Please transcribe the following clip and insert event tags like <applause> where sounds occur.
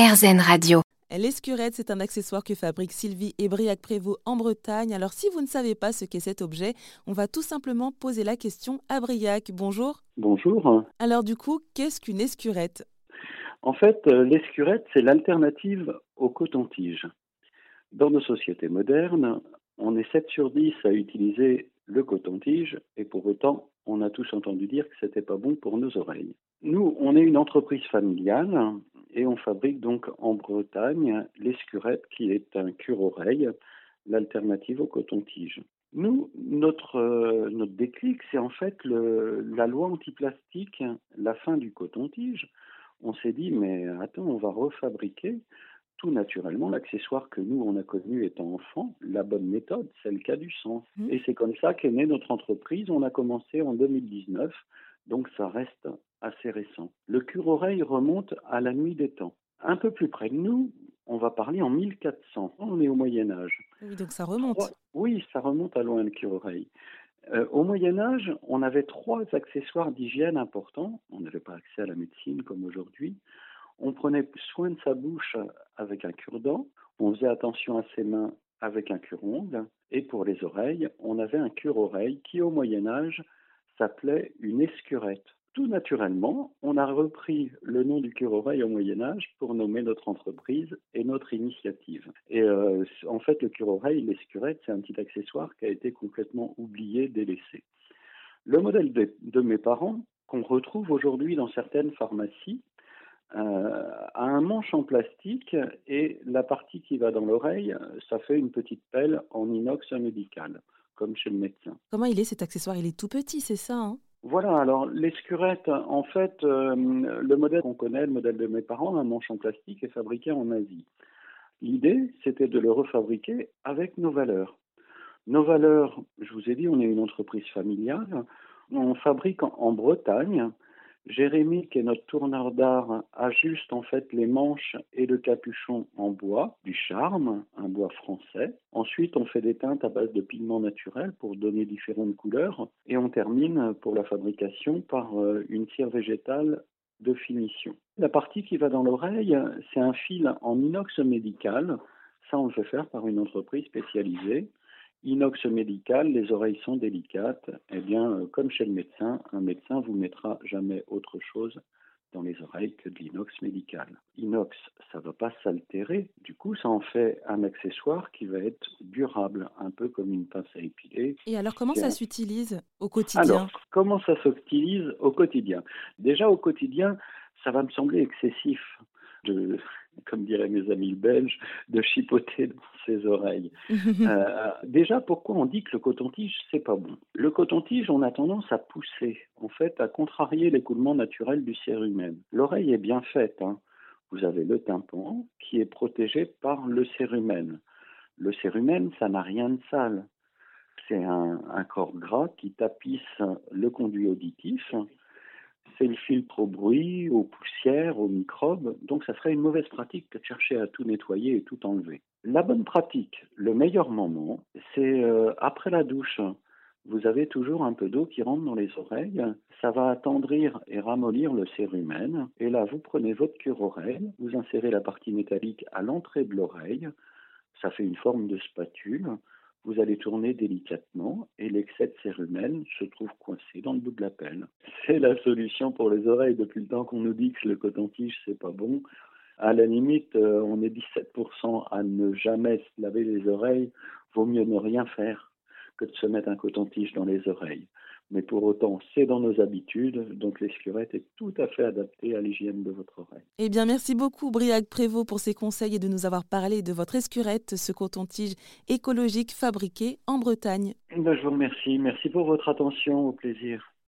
RZN Radio. L'escurette, c'est un accessoire que fabrique Sylvie et Briac Prévost en Bretagne. Alors, si vous ne savez pas ce qu'est cet objet, on va tout simplement poser la question à Briac. Bonjour. Bonjour. Alors, du coup, qu'est-ce qu'une escurette? En fait, euh, l'escurette, c'est l'alternative au coton-tige. Dans nos sociétés modernes, on est 7 sur 10 à utiliser le coton-tige et pour autant, on a tous entendu dire que c'était pas bon pour nos oreilles. Nous, on est une entreprise familiale et on fabrique donc en Bretagne l'escurette qui est un cure-oreille, l'alternative au coton-tige. Nous, notre, euh, notre déclic, c'est en fait le, la loi anti-plastique, la fin du coton-tige. On s'est dit, mais attends, on va refabriquer tout naturellement l'accessoire que nous, on a connu étant enfant, la bonne méthode, celle qui a du sens. Mmh. Et c'est comme ça qu'est née notre entreprise. On a commencé en 2019, donc ça reste assez récent. Le cure-oreille remonte à la nuit des temps. Un peu plus près de nous, on va parler en 1400. On est au Moyen Âge. Oui, donc ça remonte. Oui, ça remonte à loin le cure-oreille. Euh, au Moyen Âge, on avait trois accessoires d'hygiène importants. On n'avait pas accès à la médecine comme aujourd'hui. On prenait soin de sa bouche avec un cure-dent. On faisait attention à ses mains avec un cure-ongle. Et pour les oreilles, on avait un cure-oreille qui, au Moyen Âge, s'appelait une escurette. Tout naturellement, on a repris le nom du cure-oreille au Moyen Âge pour nommer notre entreprise et notre initiative. Et euh, en fait, le cure-oreille, l'escurette, c'est un petit accessoire qui a été complètement oublié, délaissé. Le modèle de, mes parents, qu'on retrouve aujourd'hui dans certaines pharmacies, euh, a un manche en plastique et la partie qui va dans l'oreille, ça fait une petite pelle en inox médical, comme chez le médecin. Comment il est cet accessoire? Il est tout petit, c'est ça hein? Voilà, alors l'escurette, en fait, euh, le modèle qu'on connaît, le modèle de mes parents, un manche en plastique, est fabriqué en Asie. L'idée, c'était de le refabriquer avec nos valeurs. Nos valeurs, je vous ai dit, on est une entreprise familiale. On fabrique en Bretagne Jérémy, qui est notre tourneur d'art, ajuste en fait les manches et le capuchon en bois, du charme, un bois français. Ensuite, on fait des teintes à base de pigments naturels pour donner différentes couleurs. Et on termine pour la fabrication par euh, une cire végétale de finition. La partie qui va dans l'oreille, c'est un fil en inox médical. Ça, on le fait faire par une entreprise spécialisée. Inox médical, les oreilles sont délicates. Eh bien, euh, comme chez le médecin, un médecin vous mettra jamais autre chose dans les oreilles que de l'inox médical. Inox, ça ne va pas s'altérer. Du coup, ça en fait un accessoire qui va être durable, un peu comme une pince à épiler. Et alors, comment ça s'utilise au quotidien? Alors, comment ça s'utilise au quotidien? Déjà, au quotidien, ça va me sembler excessif de, comme diraient mes amis belges, de chipoter dans ses oreilles. <laughs> euh, déjà, pourquoi on dit que le coton-tige, c'est pas bon? Le coton-tige, on a tendance à pousser, en fait, à contrarier l'écoulement naturel du cérumen. L'oreille est bien faite. Hein. Vous avez le tympan qui est protégé par le cérumen. Le cérumen, ça n'a rien de sale. C'est un, un corps gras qui tapisse le conduit auditif le filtre au bruit, aux poussières, aux microbes. Donc ça serait une mauvaise pratique que de chercher à tout nettoyer et tout enlever. La bonne pratique, le meilleur moment, c'est euh, après la douche. Vous avez toujours un peu d'eau qui rentre dans les oreilles. Ça va attendrir et ramollir le cérumen. Et là, vous prenez votre cure-oreille, vous insérez la partie métallique à l'entrée de l'oreille. Ça fait une forme de spatule vous allez tourner délicatement et l'excès de cérumen se trouve coincé dans le bout de la pelle. C'est la solution pour les oreilles depuis le temps qu'on nous dit que le coton-tige c'est pas bon. À la limite, euh, on est 17% à ne jamais se laver les oreilles. Vaut mieux ne rien faire que de se mettre un coton-tige dans les oreilles mais pour autant, c'est dans nos habitudes, donc l'escurette est tout à fait adaptée à l'hygiène de votre oreille. Eh bien, merci beaucoup, Briac Prévost, pour ces conseils et de nous avoir parlé de votre escurette, ce coton-tige écologique fabriqué en Bretagne. Ben, je vous remercie. Merci pour votre attention. Au plaisir.